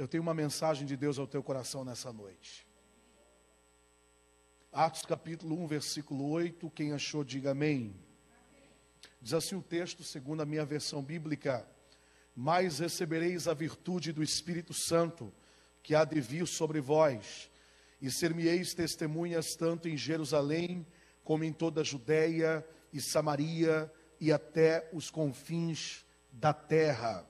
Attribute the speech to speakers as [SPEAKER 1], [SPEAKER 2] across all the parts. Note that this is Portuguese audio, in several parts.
[SPEAKER 1] Eu tenho uma mensagem de Deus ao teu coração nessa noite. Atos capítulo 1, versículo 8. Quem achou, diga amém. Diz assim o texto, segundo a minha versão bíblica: Mas recebereis a virtude do Espírito Santo, que há de vir sobre vós, e ser-me-eis testemunhas tanto em Jerusalém, como em toda a Judéia e Samaria e até os confins da terra.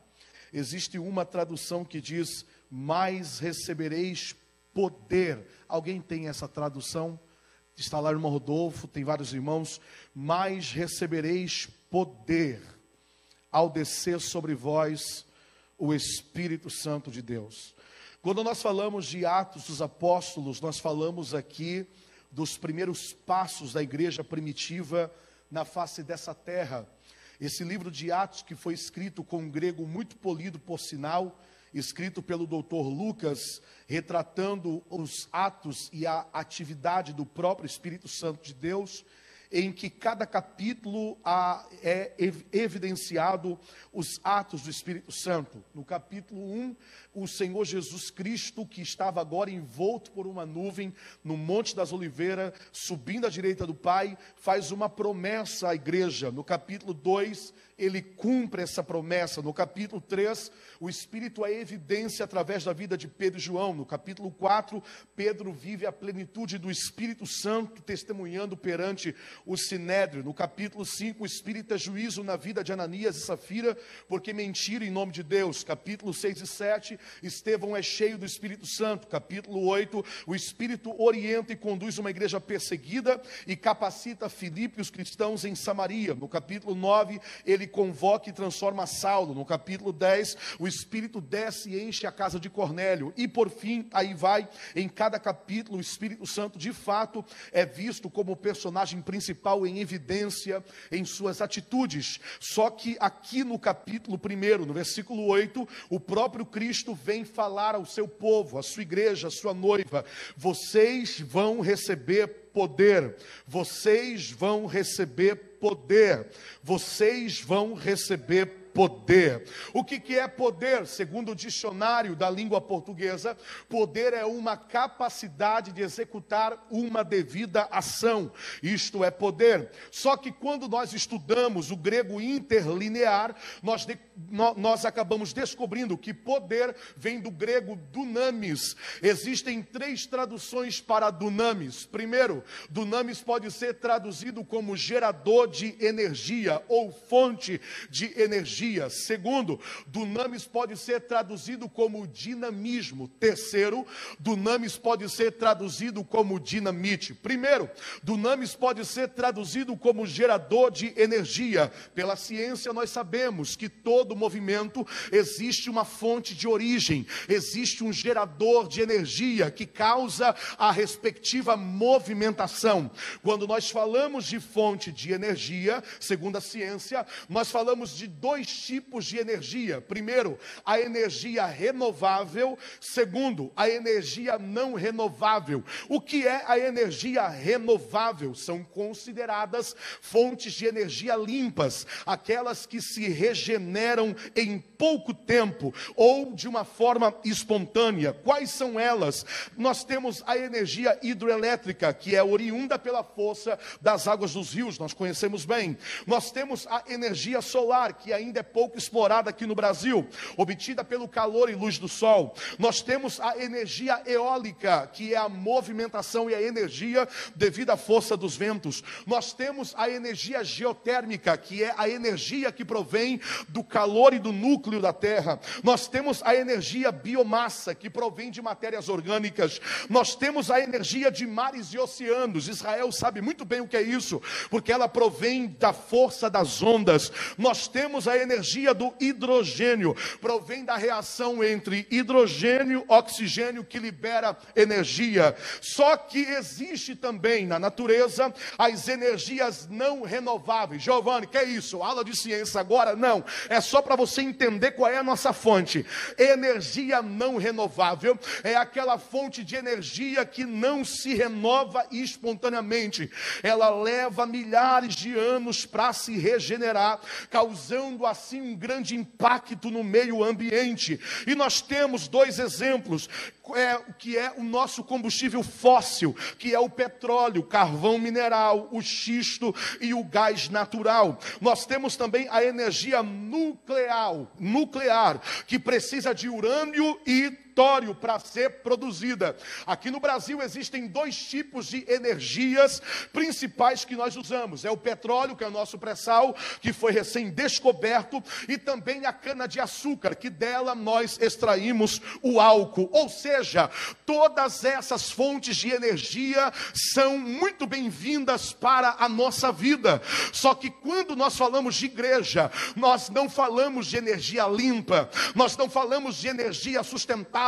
[SPEAKER 1] Existe uma tradução que diz: Mas recebereis poder. Alguém tem essa tradução? Está lá o irmão Rodolfo, tem vários irmãos. Mas recebereis poder ao descer sobre vós o Espírito Santo de Deus. Quando nós falamos de Atos dos Apóstolos, nós falamos aqui dos primeiros passos da igreja primitiva na face dessa terra. Esse livro de Atos, que foi escrito com um grego muito polido, por sinal, escrito pelo doutor Lucas, retratando os atos e a atividade do próprio Espírito Santo de Deus, em que cada capítulo é evidenciado os atos do Espírito Santo. No capítulo 1, o Senhor Jesus Cristo, que estava agora envolto por uma nuvem no Monte das Oliveiras, subindo à direita do Pai, faz uma promessa à igreja. No capítulo 2, ele cumpre essa promessa. No capítulo 3, o Espírito é evidência através da vida de Pedro e João. No capítulo 4, Pedro vive a plenitude do Espírito Santo, testemunhando perante o Sinédrio. No capítulo 5, o Espírito é juízo na vida de Ananias e Safira, porque mentiram em nome de Deus. Capítulo 6 e 7, Estevão é cheio do Espírito Santo. Capítulo 8, o Espírito orienta e conduz uma igreja perseguida e capacita Filipe e os cristãos em Samaria. No capítulo 9, ele convoca e transforma Saulo. No capítulo 10, o Espírito desce e enche a casa de Cornélio. E por fim, aí vai, em cada capítulo, o Espírito Santo de fato é visto como personagem principal em evidência em suas atitudes. Só que aqui no capítulo 1, no versículo 8, o próprio Cristo vem falar ao seu povo, à sua igreja, à sua noiva: vocês vão receber poder, vocês vão receber poder, vocês vão receber poder. O que, que é poder? Segundo o dicionário da língua portuguesa, poder é uma capacidade de executar uma devida ação. Isto é poder. Só que quando nós estudamos o grego interlinear, nós, de, nós acabamos descobrindo que poder vem do grego dunamis. Existem três traduções para dunamis. Primeiro, dunamis pode ser traduzido como gerador de energia ou fonte de energia. Segundo, dunamis pode ser traduzido como dinamismo. Terceiro, dunamis pode ser traduzido como dinamite. Primeiro, dunamis pode ser traduzido como gerador de energia. Pela ciência nós sabemos que todo movimento existe uma fonte de origem, existe um gerador de energia que causa a respectiva movimentação. Quando nós falamos de fonte de energia, segundo a ciência, nós falamos de dois tipos de energia. Primeiro, a energia renovável. Segundo, a energia não renovável. O que é a energia renovável? São consideradas fontes de energia limpas, aquelas que se regeneram em pouco tempo ou de uma forma espontânea. Quais são elas? Nós temos a energia hidroelétrica, que é oriunda pela força das águas dos rios, nós conhecemos bem. Nós temos a energia solar, que ainda é pouco explorada aqui no Brasil, obtida pelo calor e luz do sol. Nós temos a energia eólica, que é a movimentação e a energia devido à força dos ventos. Nós temos a energia geotérmica, que é a energia que provém do calor e do núcleo da terra. Nós temos a energia biomassa, que provém de matérias orgânicas. Nós temos a energia de mares e oceanos. Israel sabe muito bem o que é isso, porque ela provém da força das ondas. Nós temos a energia energia do hidrogênio, provém da reação entre hidrogênio e oxigênio que libera energia. Só que existe também na natureza as energias não renováveis. Giovanni, que é isso? Aula de ciência agora? Não. É só para você entender qual é a nossa fonte. Energia não renovável é aquela fonte de energia que não se renova espontaneamente. Ela leva milhares de anos para se regenerar, causando assim um grande impacto no meio ambiente. E nós temos dois exemplos é, que é o nosso combustível fóssil, que é o petróleo, carvão mineral, o xisto e o gás natural. Nós temos também a energia nuclear, nuclear, que precisa de urânio e território para ser produzida. Aqui no Brasil existem dois tipos de energias principais que nós usamos: é o petróleo, que é o nosso pré-sal, que foi recém-descoberto, e também a cana-de-açúcar, que dela nós extraímos o álcool. Ou seja, todas essas fontes de energia são muito bem-vindas para a nossa vida. Só que quando nós falamos de igreja, nós não falamos de energia limpa, nós não falamos de energia sustentável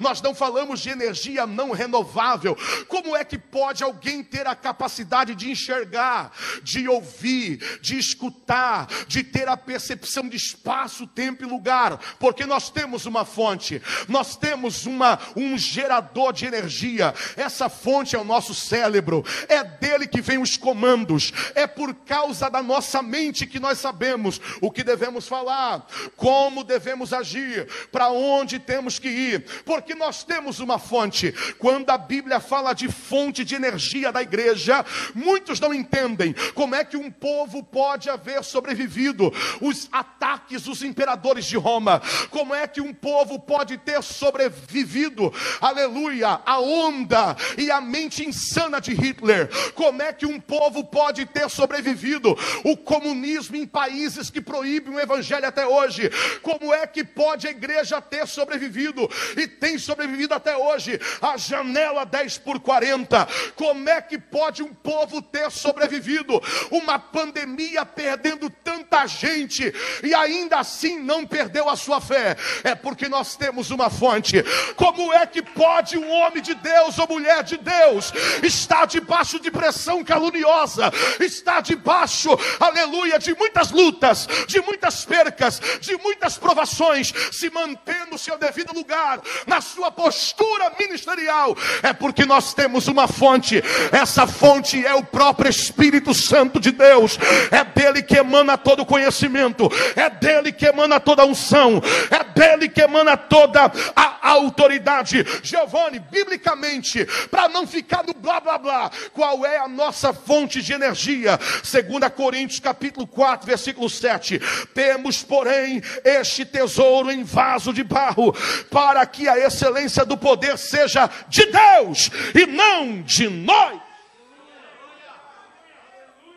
[SPEAKER 1] nós não falamos de energia não renovável. Como é que pode alguém ter a capacidade de enxergar, de ouvir, de escutar, de ter a percepção de espaço, tempo e lugar? Porque nós temos uma fonte, nós temos uma, um gerador de energia. Essa fonte é o nosso cérebro, é dele que vem os comandos, é por causa da nossa mente que nós sabemos o que devemos falar, como devemos agir, para onde temos que ir porque nós temos uma fonte. Quando a Bíblia fala de fonte de energia da igreja, muitos não entendem como é que um povo pode haver sobrevivido os ataques dos imperadores de Roma, como é que um povo pode ter sobrevivido, aleluia, a onda e a mente insana de Hitler, como é que um povo pode ter sobrevivido o comunismo em países que proíbem o evangelho até hoje, como é que pode a igreja ter sobrevivido e tem sobrevivido até hoje. A janela 10 por 40. Como é que pode um povo ter sobrevivido? Uma pandemia perdendo tanta gente e ainda assim não perdeu a sua fé. É porque nós temos uma fonte. Como é que pode um homem de Deus ou mulher de Deus estar debaixo de pressão caluniosa, estar debaixo, aleluia, de muitas lutas, de muitas percas, de muitas provações, se manter no seu devido lugar, na sua postura ministerial, é porque nós temos uma fonte. Essa fonte é o próprio Espírito Santo de Deus. É dele que emana todo conhecimento, é dele que emana toda unção, é dele que emana toda a autoridade. Giovanni, biblicamente, para não ficar no blá blá blá, qual é a nossa fonte de energia? 2 Coríntios capítulo 4, versículo 7. Temos, porém, este tesouro em vaso de barro, para que a excelência do poder seja de Deus e não de nós.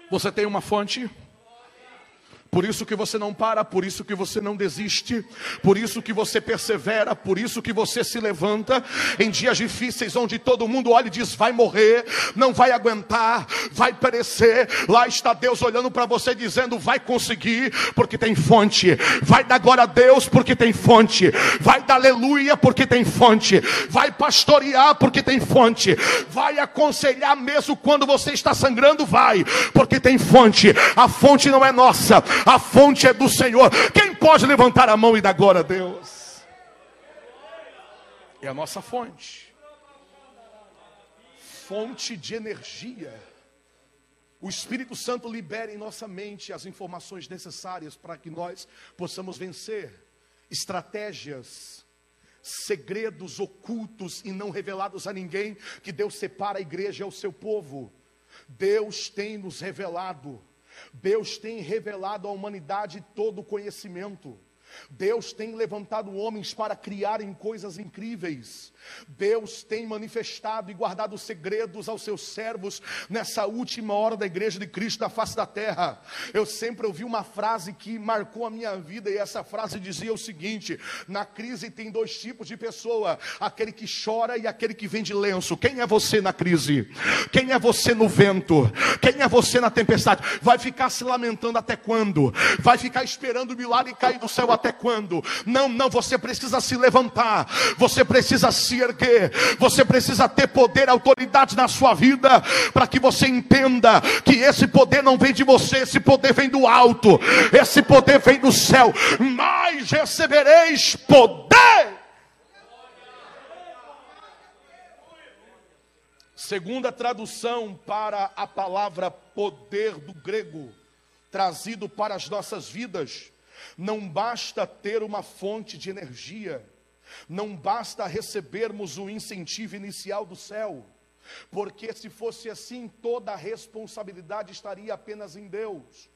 [SPEAKER 1] Você tem uma fonte? Por isso que você não para, por isso que você não desiste, por isso que você persevera, por isso que você se levanta em dias difíceis onde todo mundo olha e diz: vai morrer, não vai aguentar, vai perecer. Lá está Deus olhando para você dizendo: vai conseguir, porque tem fonte. Vai dar glória a Deus, porque tem fonte. Vai dar aleluia, porque tem fonte. Vai pastorear, porque tem fonte. Vai aconselhar mesmo quando você está sangrando, vai, porque tem fonte. A fonte não é nossa a fonte é do Senhor. Quem pode levantar a mão e dar glória a Deus? É a nossa fonte. Fonte de energia. O Espírito Santo libera em nossa mente as informações necessárias para que nós possamos vencer estratégias, segredos ocultos e não revelados a ninguém, que Deus separa a igreja ao seu povo. Deus tem nos revelado Deus tem revelado à humanidade todo o conhecimento. Deus tem levantado homens para criarem coisas incríveis. Deus tem manifestado e guardado segredos aos seus servos nessa última hora da igreja de Cristo da face da terra. Eu sempre ouvi uma frase que marcou a minha vida e essa frase dizia o seguinte: na crise tem dois tipos de pessoa, aquele que chora e aquele que vende lenço. Quem é você na crise? Quem é você no vento? Quem é você na tempestade? Vai ficar se lamentando até quando? Vai ficar esperando o milagre cair do céu a até quando? Não, não, você precisa se levantar, você precisa se erguer, você precisa ter poder, autoridade na sua vida, para que você entenda que esse poder não vem de você, esse poder vem do alto, esse poder vem do céu, mas recebereis poder. Segunda tradução para a palavra poder do grego, trazido para as nossas vidas, não basta ter uma fonte de energia, não basta recebermos o incentivo inicial do céu, porque se fosse assim, toda a responsabilidade estaria apenas em Deus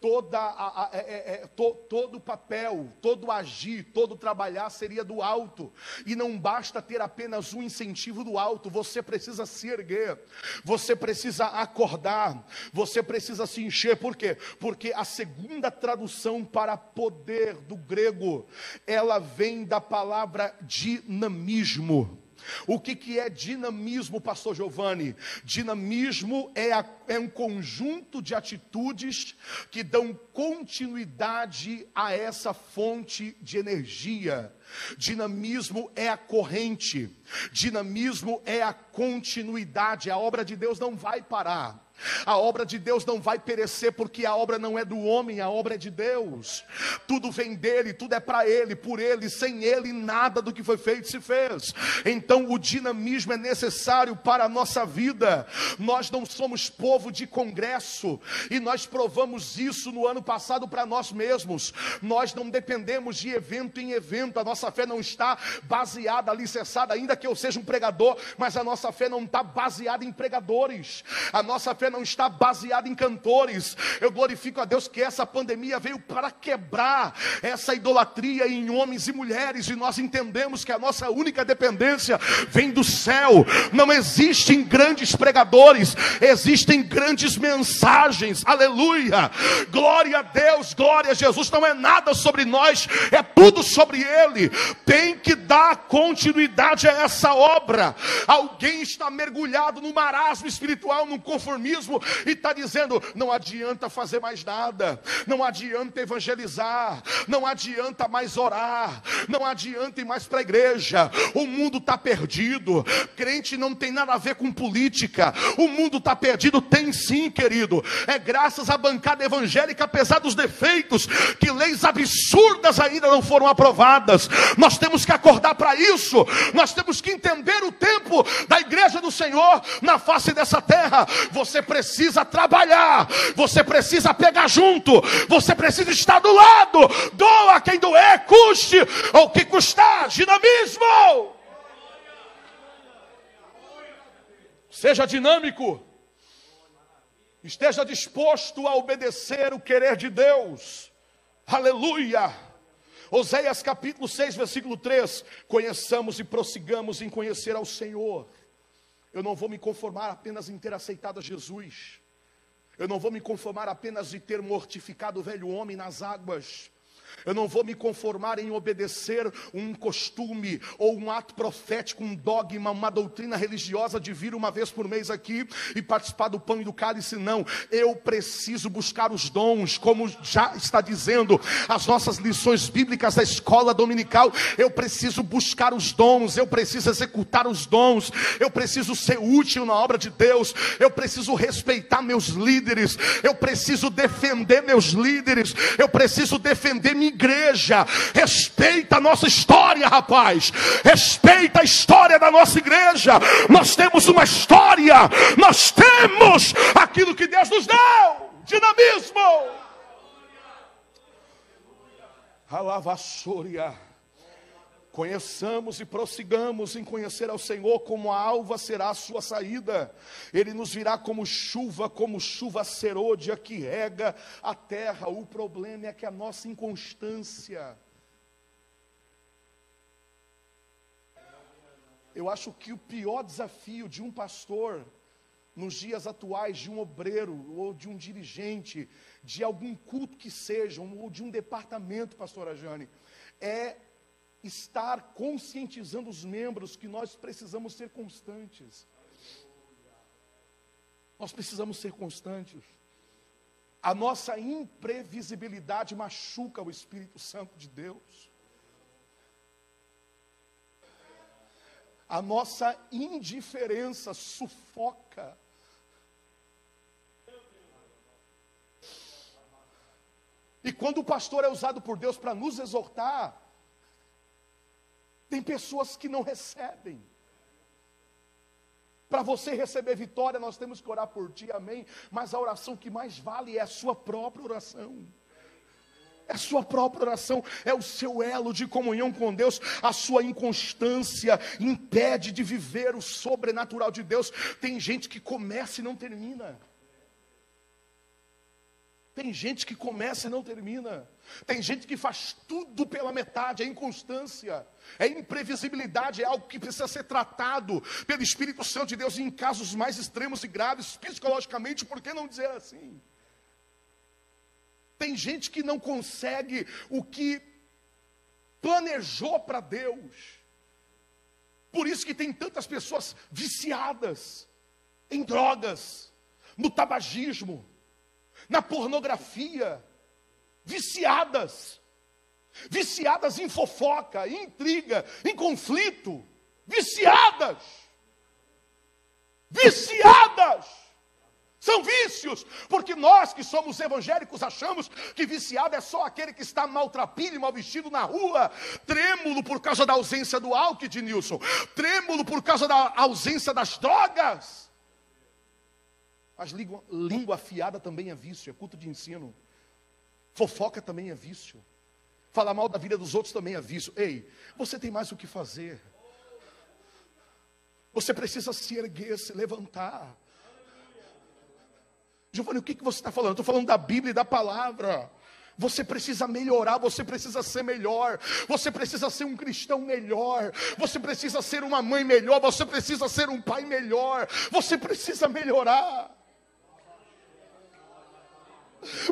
[SPEAKER 1] toda a, a, é, é, é, to, todo o papel, todo agir, todo trabalhar seria do alto. E não basta ter apenas um incentivo do alto, você precisa se erguer, você precisa acordar, você precisa se encher. Por quê? Porque a segunda tradução para poder do grego, ela vem da palavra dinamismo. O que, que é dinamismo, pastor Giovanni? Dinamismo é, a, é um conjunto de atitudes que dão continuidade a essa fonte de energia. Dinamismo é a corrente, dinamismo é a continuidade, a obra de Deus não vai parar. A obra de Deus não vai perecer, porque a obra não é do homem, a obra é de Deus. Tudo vem dele, tudo é para ele, por ele, sem ele, nada do que foi feito se fez. Então, o dinamismo é necessário para a nossa vida. Nós não somos povo de congresso, e nós provamos isso no ano passado para nós mesmos. Nós não dependemos de evento em evento, a nossa fé não está baseada, alicerçada, ainda que eu seja um pregador, mas a nossa fé não está baseada em pregadores, a nossa fé não está baseada em cantores. Eu glorifico a Deus que essa pandemia veio para quebrar essa idolatria em homens e mulheres, e nós entendemos que a nossa única dependência vem do céu. Não existem grandes pregadores, existem grandes mensagens. Aleluia! Glória a Deus, glória a Jesus. Não é nada sobre nós, é tudo sobre Ele. Tem que dar continuidade a essa obra. Alguém está mergulhado no marasmo espiritual, no conformismo e está dizendo: não adianta fazer mais nada, não adianta evangelizar, não adianta mais orar, não adianta ir mais para a igreja, o mundo está perdido, crente não tem nada a ver com política, o mundo está perdido, tem sim, querido, é graças à bancada evangélica, apesar dos defeitos, que leis absurdas ainda não foram aprovadas, nós temos que acordar para isso, nós temos que entender o tempo da igreja do Senhor na face dessa terra, você precisa trabalhar, você precisa pegar junto, você precisa estar do lado, doa quem doer, custe ou que custar, dinamismo. Seja dinâmico, esteja disposto a obedecer o querer de Deus, aleluia. Oséias capítulo 6, versículo 3: Conheçamos e prossigamos em conhecer ao Senhor. Eu não vou me conformar apenas em ter aceitado a Jesus. Eu não vou me conformar apenas de ter mortificado o velho homem nas águas. Eu não vou me conformar em obedecer um costume ou um ato profético, um dogma, uma doutrina religiosa de vir uma vez por mês aqui e participar do pão e do cálice, não. Eu preciso buscar os dons, como já está dizendo as nossas lições bíblicas da escola dominical. Eu preciso buscar os dons, eu preciso executar os dons, eu preciso ser útil na obra de Deus, eu preciso respeitar meus líderes, eu preciso defender meus líderes, eu preciso defender minha igreja. Respeita a nossa história, rapaz. Respeita a história da nossa igreja. Nós temos uma história. Nós temos aquilo que Deus nos deu. Dinamismo. Alavassúria. Conheçamos e prossigamos em conhecer ao Senhor, como a alva será a sua saída. Ele nos virá como chuva, como chuva serôdia que rega a terra. O problema é que a nossa inconstância. Eu acho que o pior desafio de um pastor nos dias atuais, de um obreiro ou de um dirigente, de algum culto que seja, ou de um departamento, pastora Jane, é estar conscientizando os membros que nós precisamos ser constantes. Nós precisamos ser constantes. A nossa imprevisibilidade machuca o Espírito Santo de Deus. A nossa indiferença sufoca. E quando o pastor é usado por Deus para nos exortar, tem pessoas que não recebem. Para você receber vitória, nós temos que orar por ti, amém. Mas a oração que mais vale é a sua própria oração. É a sua própria oração, é o seu elo de comunhão com Deus. A sua inconstância impede de viver o sobrenatural de Deus. Tem gente que começa e não termina. Tem gente que começa e não termina. Tem gente que faz tudo pela metade, é inconstância, é imprevisibilidade, é algo que precisa ser tratado pelo Espírito Santo de Deus em casos mais extremos e graves, psicologicamente, por que não dizer assim? Tem gente que não consegue o que planejou para Deus. Por isso que tem tantas pessoas viciadas em drogas, no tabagismo, na pornografia, viciadas, viciadas em fofoca, em intriga, em conflito, viciadas, viciadas. São vícios, porque nós que somos evangélicos achamos que viciado é só aquele que está maltrapilho e mal vestido na rua, trêmulo por causa da ausência do álcool de Nilson, trêmulo por causa da ausência das drogas. Mas língua, língua afiada também é vício, é culto de ensino. Fofoca também é vício. Falar mal da vida dos outros também é vício. Ei, você tem mais o que fazer. Você precisa se erguer, se levantar. Giovanni, o que, que você está falando? Estou falando da Bíblia e da palavra. Você precisa melhorar, você precisa ser melhor, você precisa ser um cristão melhor, você precisa ser uma mãe melhor, você precisa ser um pai melhor, você precisa melhorar.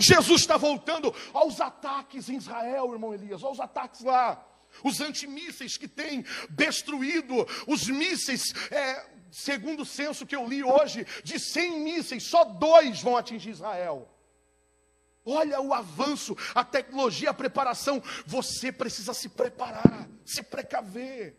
[SPEAKER 1] Jesus está voltando aos ataques em Israel, irmão Elias, aos ataques lá. Os antimísseis que têm destruído os mísseis, é, segundo o censo que eu li hoje, de 100 mísseis, só dois vão atingir Israel. Olha o avanço, a tecnologia, a preparação. Você precisa se preparar, se precaver.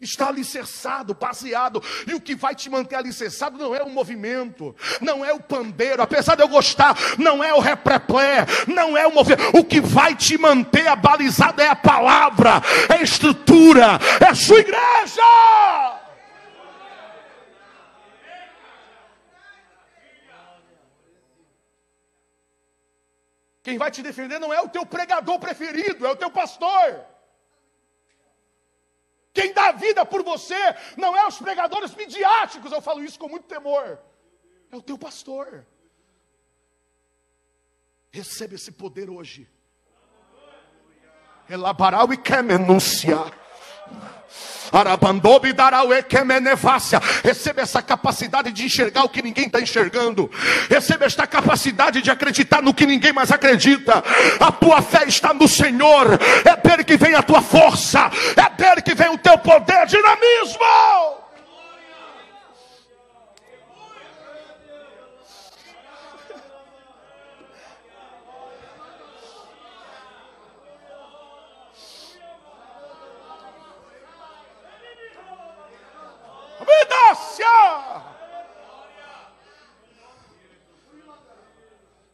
[SPEAKER 1] Está alicerçado, baseado. E o que vai te manter alicerçado não é o movimento, não é o pandeiro, apesar de eu gostar, não é o repreplé, não é o movimento. O que vai te manter abalizado é a palavra, é a estrutura, é a sua igreja. Quem vai te defender não é o teu pregador preferido, é o teu pastor. Quem dá vida por você não é os pregadores midiáticos, eu falo isso com muito temor. É o teu pastor. Recebe esse poder hoje. Elabaral e quer anunciar. Receba essa capacidade de enxergar o que ninguém está enxergando. Receba esta capacidade de acreditar no que ninguém mais acredita. A tua fé está no Senhor. É dele que vem a tua força. É dele que vem o teu poder, dinamismo.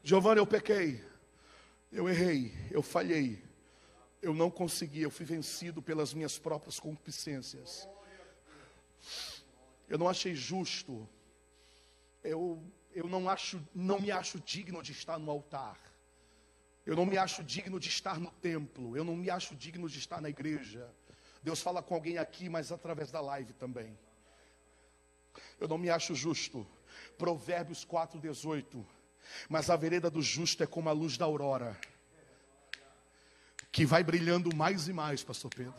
[SPEAKER 1] Giovanni, eu pequei, eu errei, eu falhei, eu não consegui, eu fui vencido pelas minhas próprias concupiscências. Eu não achei justo, eu, eu não, acho, não me acho digno de estar no altar, eu não me acho digno de estar no templo, eu não me acho digno de estar na igreja. Deus fala com alguém aqui, mas através da live também. Eu não me acho justo. Provérbios 4,18. Mas a vereda do justo é como a luz da aurora, que vai brilhando mais e mais, Pastor Pedro.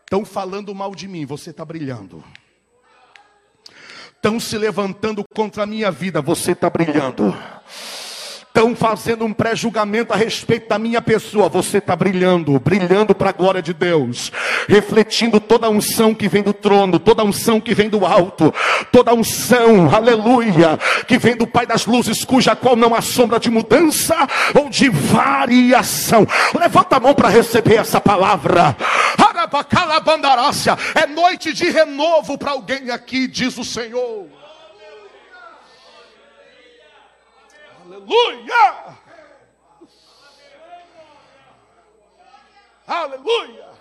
[SPEAKER 1] Estão falando mal de mim, você está brilhando. Estão se levantando contra a minha vida, você está brilhando. Estão fazendo um pré-julgamento a respeito da minha pessoa. Você está brilhando, brilhando para a glória de Deus, refletindo toda a unção que vem do trono, toda a unção que vem do alto, toda a unção, aleluia, que vem do Pai das luzes, cuja qual não há sombra de mudança ou de variação. Levanta a mão para receber essa palavra. É noite de renovo para alguém aqui, diz o Senhor. Aleluia! Aleluia!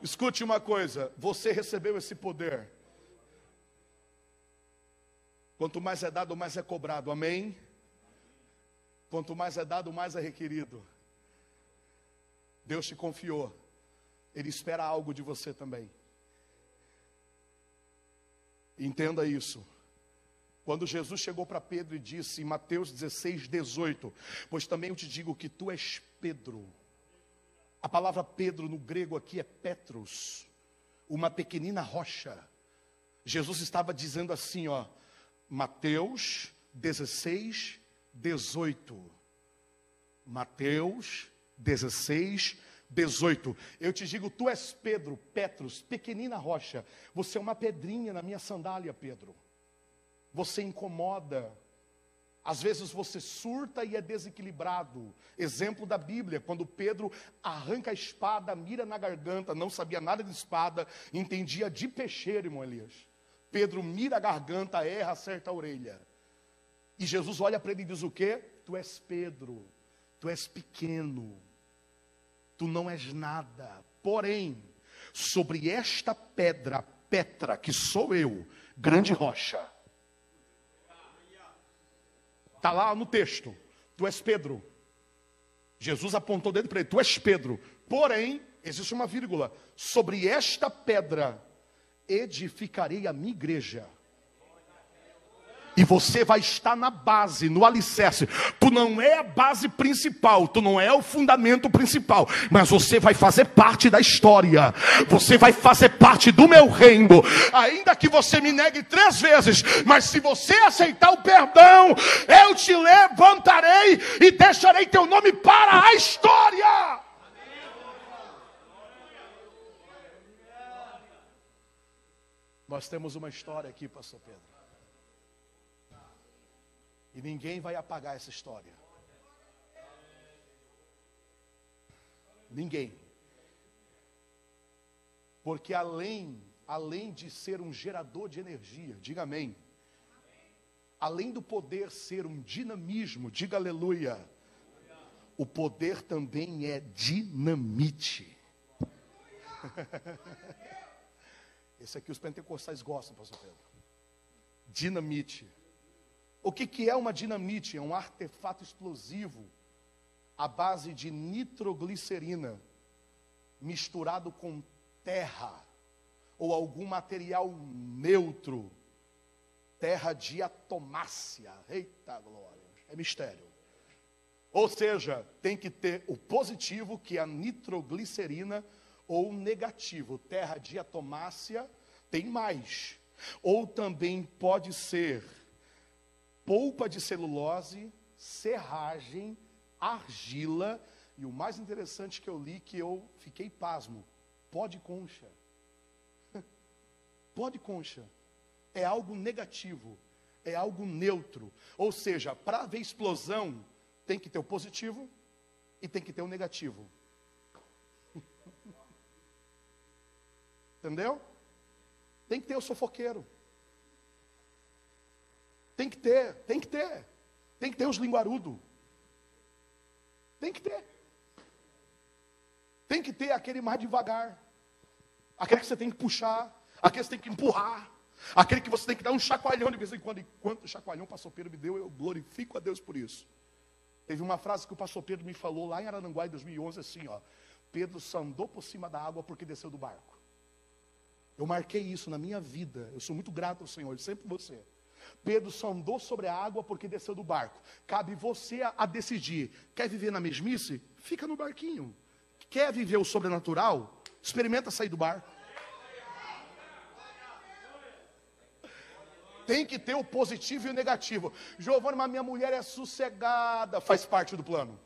[SPEAKER 1] Escute uma coisa: você recebeu esse poder. Quanto mais é dado, mais é cobrado. Amém? Quanto mais é dado, mais é requerido. Deus te confiou. Ele espera algo de você também. Entenda isso. Quando Jesus chegou para Pedro e disse em Mateus 16, 18: Pois também eu te digo que tu és Pedro. A palavra Pedro no grego aqui é Petros, uma pequenina rocha. Jesus estava dizendo assim, ó, Mateus 16, 18. Mateus 16, 18. Eu te digo, tu és Pedro, Petros, pequenina rocha. Você é uma pedrinha na minha sandália, Pedro você incomoda. Às vezes você surta e é desequilibrado. Exemplo da Bíblia, quando Pedro arranca a espada, mira na garganta, não sabia nada de espada, entendia de peixeiro, irmão Elias. Pedro mira a garganta, erra, acerta a orelha. E Jesus olha para ele e diz o quê? Tu és Pedro, tu és pequeno, tu não és nada. Porém, sobre esta pedra, Petra, que sou eu, grande rocha, Está lá no texto. Tu és Pedro. Jesus apontou o dedo para ele: Tu és Pedro. Porém, existe uma vírgula. Sobre esta pedra edificarei a minha igreja e você vai estar na base, no alicerce. Tu não é a base principal, tu não é o fundamento principal, mas você vai fazer parte da história. Você vai fazer parte do meu reino. Ainda que você me negue três vezes, mas se você aceitar o perdão, eu te levantarei e deixarei teu nome para a história. Nós temos uma história aqui, pastor Pedro. E ninguém vai apagar essa história. Ninguém. Porque além, além de ser um gerador de energia, diga amém. Além do poder ser um dinamismo, diga aleluia. O poder também é dinamite. Esse aqui os pentecostais gostam, pastor Pedro. Dinamite. O que, que é uma dinamite? É um artefato explosivo à base de nitroglicerina misturado com terra ou algum material neutro. Terra diatomácea. Eita glória! É mistério. Ou seja, tem que ter o positivo, que é a nitroglicerina, ou o negativo. Terra diatomácea tem mais. Ou também pode ser polpa de celulose, serragem, argila e o mais interessante que eu li que eu fiquei pasmo, pó de concha. pó de concha é algo negativo, é algo neutro. Ou seja, para haver explosão, tem que ter o positivo e tem que ter o negativo. Entendeu? Tem que ter o sofoqueiro. Tem que ter, tem que ter. Tem que ter os linguarudos. Tem que ter. Tem que ter aquele mais devagar. Aquele que você tem que puxar. Aquele que você tem que empurrar. Aquele que você tem que dar um chacoalhão de vez em quando. E quanto chacoalhão o pastor Pedro me deu, eu glorifico a Deus por isso. Teve uma frase que o pastor Pedro me falou lá em Arananguá em 2011, assim, ó. Pedro só andou por cima da água porque desceu do barco. Eu marquei isso na minha vida. Eu sou muito grato ao Senhor, sempre você. Pedro só andou sobre a água porque desceu do barco. Cabe você a, a decidir. Quer viver na mesmice? Fica no barquinho. Quer viver o sobrenatural? Experimenta sair do barco. Tem que ter o positivo e o negativo. Giovanni, mas minha mulher é sossegada, faz parte do plano.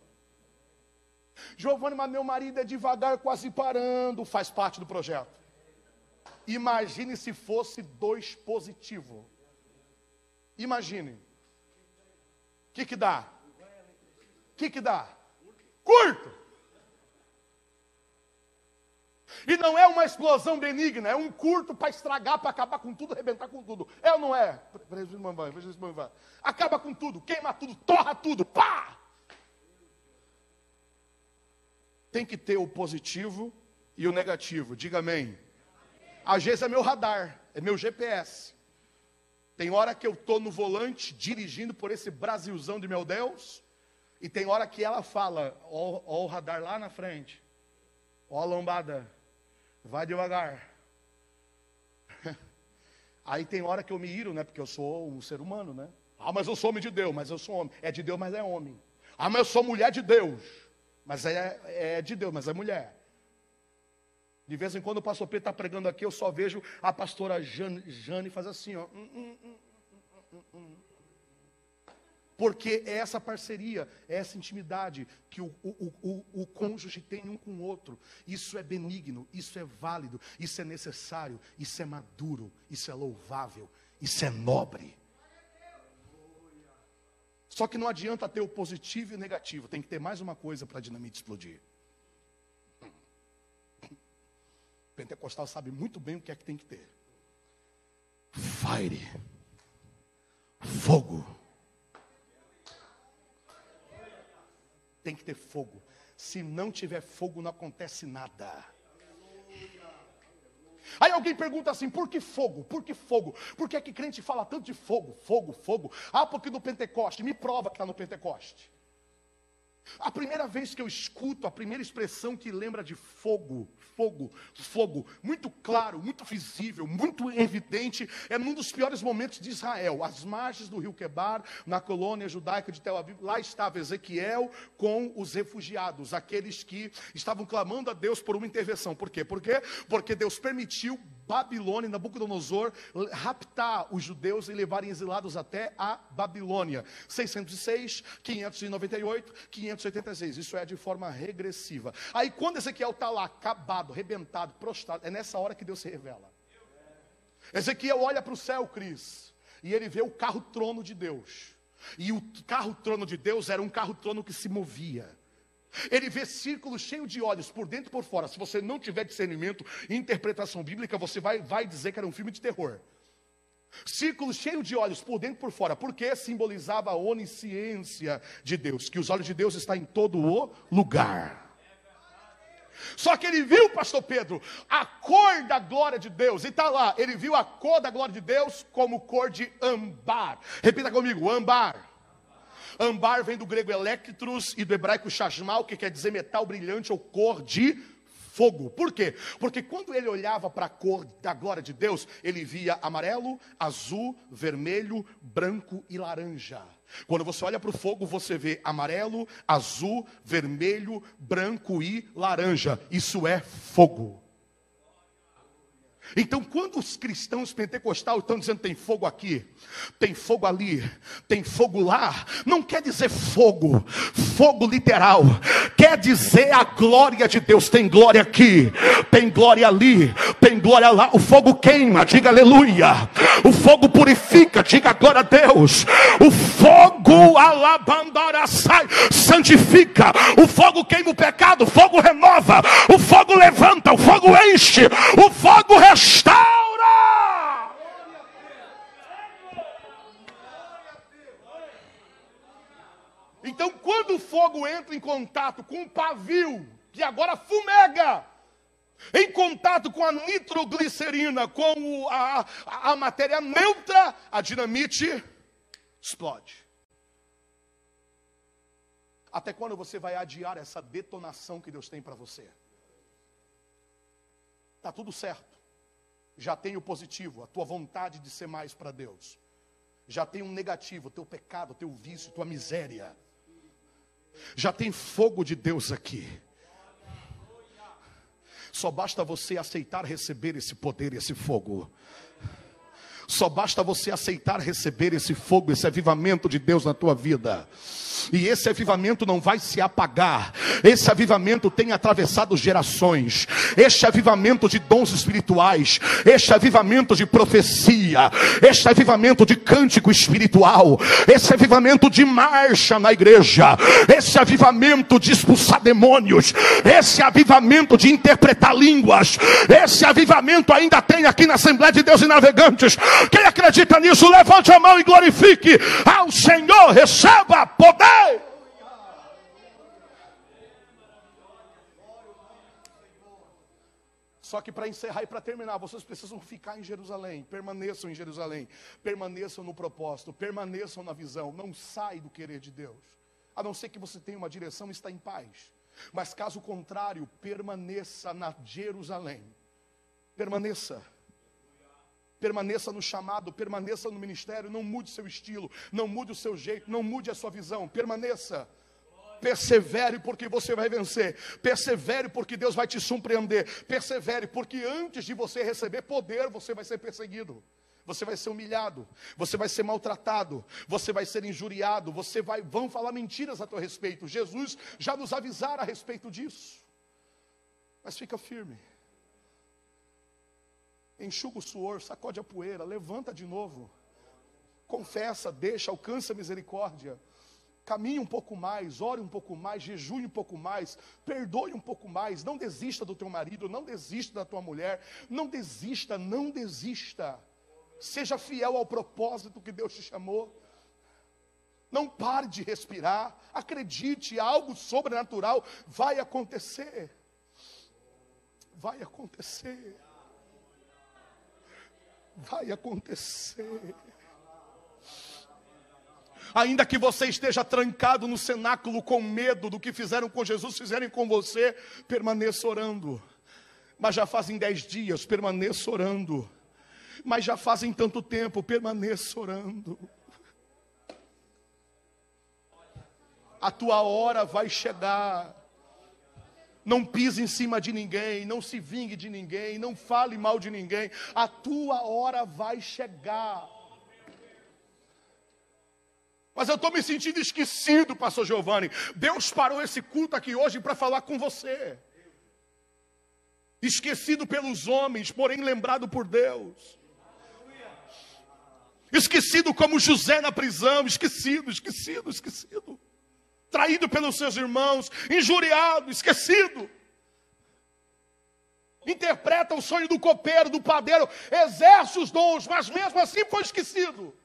[SPEAKER 1] Giovanni, mas meu marido é devagar, quase parando, faz parte do projeto. Imagine se fosse dois positivo. Imagine. O que que dá? O que que dá? Curto. E não é uma explosão benigna, é um curto para estragar, para acabar com tudo, arrebentar com tudo. É ou não é? Acaba com tudo, queima tudo, torra tudo, pá! Tem que ter o positivo e o negativo. Diga amém. Às vezes é meu radar, é meu GPS. Tem hora que eu estou no volante, dirigindo por esse Brasilzão de meu Deus, e tem hora que ela fala, ó, ó o radar lá na frente, ó a lombada, vai devagar. Aí tem hora que eu me iro, né? Porque eu sou um ser humano, né? Ah, mas eu sou homem de Deus, mas eu sou homem. É de Deus, mas é homem. Ah, mas eu sou mulher de Deus. Mas é, é de Deus, mas é mulher. De vez em quando o pastor Pedro está pregando aqui, eu só vejo a pastora Jane, Jane faz assim, ó. Hum, hum, hum, Porque é essa parceria, é essa intimidade que o, o, o, o cônjuge tem um com o outro. Isso é benigno, isso é válido, isso é necessário, isso é maduro, isso é louvável, isso é nobre. Só que não adianta ter o positivo e o negativo, tem que ter mais uma coisa para a dinamite explodir. Pentecostal sabe muito bem o que é que tem que ter. Fire. Fogo. Tem que ter fogo. Se não tiver fogo, não acontece nada. Aí alguém pergunta assim: por que fogo? Por que fogo? Por que é que crente fala tanto de fogo, fogo, fogo? Ah, porque no Pentecoste. Me prova que está no Pentecoste. A primeira vez que eu escuto a primeira expressão que lembra de fogo, fogo, fogo, muito claro, muito visível, muito evidente, é num dos piores momentos de Israel, às margens do rio Quebar, na colônia judaica de Tel Aviv. Lá estava Ezequiel com os refugiados, aqueles que estavam clamando a Deus por uma intervenção. Por quê? Por quê? Porque Deus permitiu Babilônia, Nabucodonosor, raptar os judeus e levarem exilados até a Babilônia. 606, 598, 586. Isso é de forma regressiva. Aí quando Ezequiel está lá, acabado, rebentado, prostrado, é nessa hora que Deus se revela. Ezequiel olha para o céu, Cris, e ele vê o carro-trono de Deus. E o carro-trono de Deus era um carro-trono que se movia. Ele vê círculos cheios de olhos, por dentro e por fora. Se você não tiver discernimento e interpretação bíblica, você vai, vai dizer que era um filme de terror. Círculos cheios de olhos, por dentro e por fora, porque simbolizava a onisciência de Deus, que os olhos de Deus estão em todo o lugar. Só que ele viu, pastor Pedro, a cor da glória de Deus, e está lá, ele viu a cor da glória de Deus como cor de ambar. Repita comigo: ambar. Ambar vem do grego electros e do hebraico chasmal, que quer dizer metal brilhante ou cor de fogo. Por quê? Porque quando ele olhava para a cor da glória de Deus, ele via amarelo, azul, vermelho, branco e laranja. Quando você olha para o fogo, você vê amarelo, azul, vermelho, branco e laranja. Isso é fogo. Então, quando os cristãos pentecostais estão dizendo tem fogo aqui, tem fogo ali, tem fogo lá, não quer dizer fogo, fogo literal, quer dizer a glória de Deus. Tem glória aqui, tem glória ali, tem glória lá. O fogo queima, diga aleluia. O fogo purifica, diga glória a Deus. O fogo alabandora sai, santifica. O fogo queima o pecado, o fogo renova, o fogo levanta, o fogo enche, o fogo restaura restaura. Então, quando o fogo entra em contato com o pavio, que agora fumega, em contato com a nitroglicerina, com a, a, a matéria neutra, a dinamite explode. Até quando você vai adiar essa detonação que Deus tem para você? Está tudo certo já tem o positivo, a tua vontade de ser mais para Deus. Já tem um negativo, teu pecado, teu vício, tua miséria. Já tem fogo de Deus aqui. Só basta você aceitar receber esse poder, esse fogo. Só basta você aceitar receber esse fogo, esse avivamento de Deus na tua vida. E esse avivamento não vai se apagar. Esse avivamento tem atravessado gerações. Este avivamento de dons espirituais, este avivamento de profecia, este avivamento de cântico espiritual, esse avivamento de marcha na igreja, esse avivamento de expulsar demônios, esse avivamento de interpretar línguas, esse avivamento ainda tem aqui na Assembleia de Deus e Navegantes. Quem acredita nisso, levante a mão e glorifique ao Senhor, receba poder. Só que para encerrar e para terminar, vocês precisam ficar em Jerusalém, permaneçam em Jerusalém, permaneçam no propósito, permaneçam na visão, não sai do querer de Deus. A não ser que você tenha uma direção, está em paz. Mas caso contrário, permaneça na Jerusalém. Permaneça. Permaneça no chamado, permaneça no ministério, não mude seu estilo, não mude o seu jeito, não mude a sua visão, permaneça. Persevere porque você vai vencer. Persevere porque Deus vai te surpreender. Persevere porque antes de você receber poder, você vai ser perseguido. Você vai ser humilhado, você vai ser maltratado, você vai ser injuriado, você vai vão falar mentiras a teu respeito. Jesus já nos avisara a respeito disso. Mas fica firme enxuga o suor, sacode a poeira, levanta de novo, confessa, deixa, alcança a misericórdia, caminhe um pouco mais, ore um pouco mais, jejue um pouco mais, perdoe um pouco mais, não desista do teu marido, não desista da tua mulher, não desista, não desista. Seja fiel ao propósito que Deus te chamou. Não pare de respirar. Acredite, algo sobrenatural vai acontecer. Vai acontecer vai acontecer. Ainda que você esteja trancado no cenáculo com medo do que fizeram com Jesus, fizerem com você, permaneça orando. Mas já fazem dez dias, permaneça orando. Mas já fazem tanto tempo, permaneça orando. A tua hora vai chegar não pise em cima de ninguém, não se vingue de ninguém, não fale mal de ninguém. A tua hora vai chegar. Mas eu estou me sentindo esquecido, pastor Giovanni. Deus parou esse culto aqui hoje para falar com você. Esquecido pelos homens, porém lembrado por Deus. Esquecido como José na prisão, esquecido, esquecido, esquecido traído pelos seus irmãos, injuriado, esquecido. Interpreta o sonho do copeiro, do padeiro, exerce os dons, mas mesmo assim foi esquecido.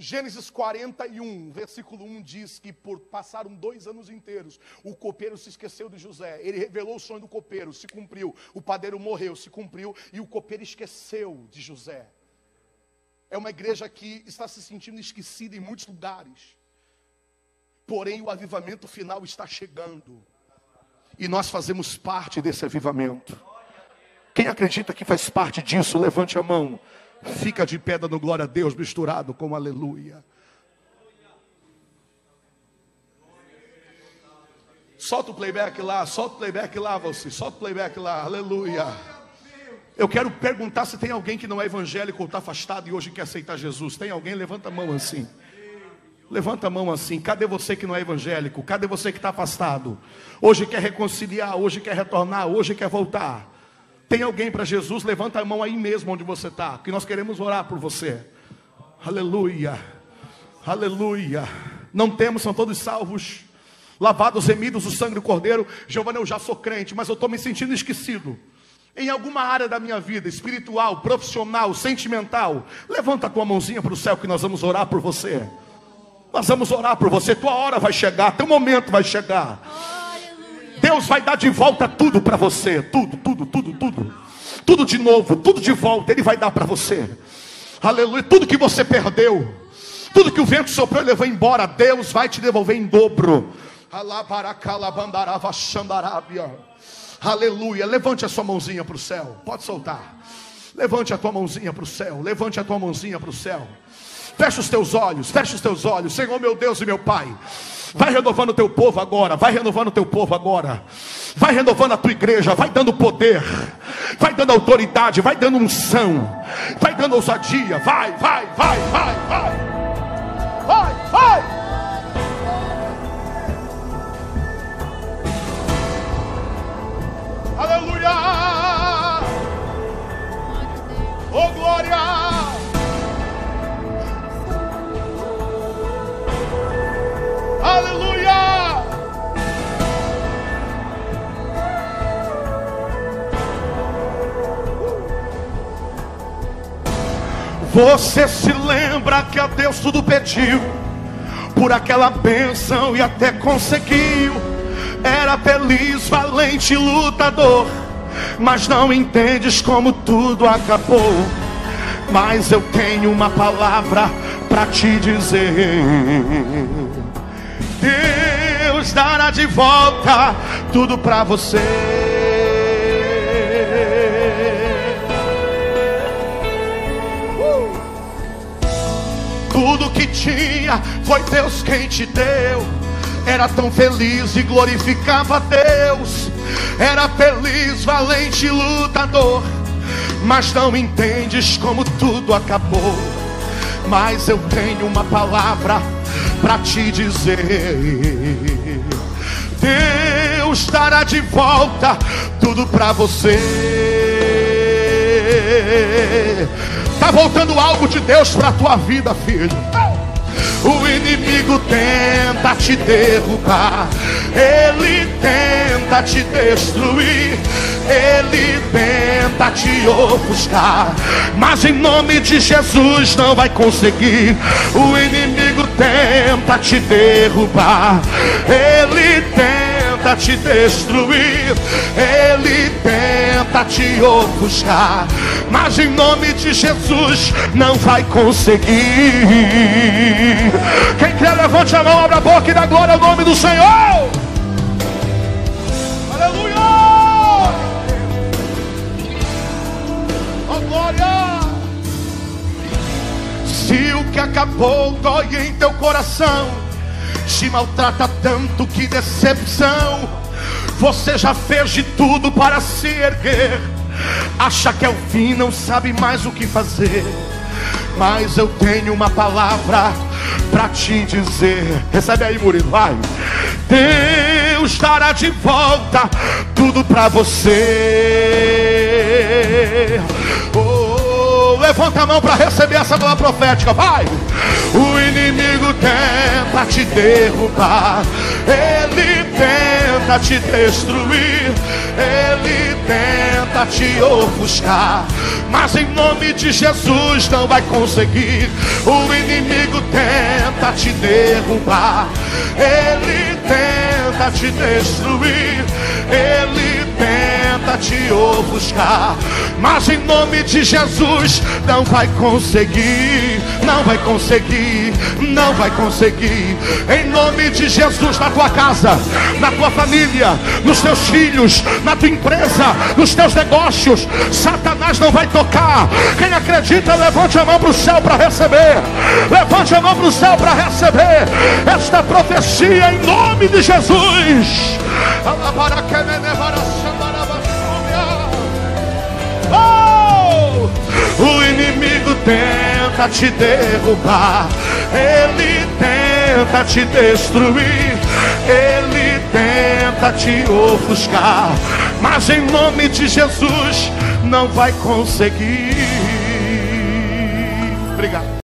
[SPEAKER 1] Gênesis 41, versículo 1 diz que por passaram dois anos inteiros, o copeiro se esqueceu de José. Ele revelou o sonho do copeiro, se cumpriu. O padeiro morreu, se cumpriu, e o copeiro esqueceu de José. É uma igreja que está se sentindo esquecida em muitos lugares. Porém, o avivamento final está chegando. E nós fazemos parte desse avivamento. Quem acredita que faz parte disso, levante a mão. Fica de pé dando glória a Deus, misturado com aleluia. Solta o playback lá, solta o playback lá, você. Solta o playback lá, aleluia. Eu quero perguntar se tem alguém que não é evangélico ou está afastado e hoje quer aceitar Jesus. Tem alguém? Levanta a mão assim. Levanta a mão assim. Cadê você que não é evangélico? Cadê você que está afastado? Hoje quer reconciliar, hoje quer retornar, hoje quer voltar. Tem alguém para Jesus? Levanta a mão aí mesmo onde você está, que nós queremos orar por você. Aleluia, aleluia. Não temos, são todos salvos, lavados, remidos o sangue do Cordeiro. Giovanni, eu já sou crente, mas eu estou me sentindo esquecido em alguma área da minha vida, espiritual, profissional, sentimental, levanta a tua mãozinha para o céu que nós vamos orar por você. Nós vamos orar por você. Tua hora vai chegar, teu momento vai chegar. Deus vai dar de volta tudo para você, tudo, tudo, tudo, tudo. Tudo de novo, tudo de volta, ele vai dar para você. Aleluia, tudo que você perdeu, tudo que o vento soprou e levou embora, Deus vai te devolver em dobro. Alabaracalabandarava xandarábia. Aleluia. Levante a sua mãozinha para o céu. Pode soltar. Levante a tua mãozinha para o céu. Levante a tua mãozinha para o céu. Feche os teus olhos. Feche os teus olhos. Senhor meu Deus e meu Pai. Vai renovando o teu povo agora, vai renovando o teu povo agora. Vai renovando a tua igreja, vai dando poder, vai dando autoridade, vai dando unção, vai dando ousadia. Vai, vai, vai, vai, vai. Vai, vai. Aleluia! Oh glória! Aleluia! Você se lembra que a Deus tudo pediu por aquela bênção e até conseguiu. Era feliz, valente, lutador, mas não entendes como tudo acabou. Mas eu tenho uma palavra para te dizer. Deus dará de volta tudo para você. Uh! Tudo que tinha foi Deus quem te deu. Era tão feliz e glorificava a Deus. Era feliz, valente, lutador. Mas não entendes como tudo acabou. Mas eu tenho uma palavra para te dizer: Deus dará de volta tudo para você. Tá voltando algo de Deus para tua vida, filho. O inimigo tenta te derrubar, ele tenta te destruir, ele tenta te ofuscar, mas em nome de Jesus não vai conseguir. O inimigo tenta te derrubar, ele tenta te destruir, ele tenta te ofuscar, mas em nome de Jesus não vai conseguir. Quem quer, levante a mão, abra a boca e dá glória ao nome do Senhor. Aleluia! Oh, glória! Se o que acabou dói em teu coração, te maltrata tanto que decepção. Você já fez de tudo para se erguer. Acha que é o fim, não sabe mais o que fazer. Mas eu tenho uma palavra para te dizer. Recebe aí, Murilo, vai. Deus dará de volta tudo para você. Oh, levanta a mão para receber essa palavra profética, vai. O inimigo tenta te derrubar, ele tenta te destruir, ele tenta te ofuscar, mas em nome de Jesus não vai conseguir. O inimigo tenta te derrubar, ele tenta te destruir, ele tenta te ofuscar, mas em nome de Jesus não vai conseguir, não vai conseguir, não vai conseguir. Em nome de Jesus na tua casa, na tua família, nos teus filhos, na tua empresa, nos teus negócios, Satanás não vai tocar. Quem acredita, levante a mão para o céu para receber. Levante a mão para o céu para receber esta profecia em nome de Jesus. Oh! O inimigo tenta te derrubar, ele tenta te destruir, ele tenta te ofuscar, mas em nome de Jesus não vai conseguir. Obrigado.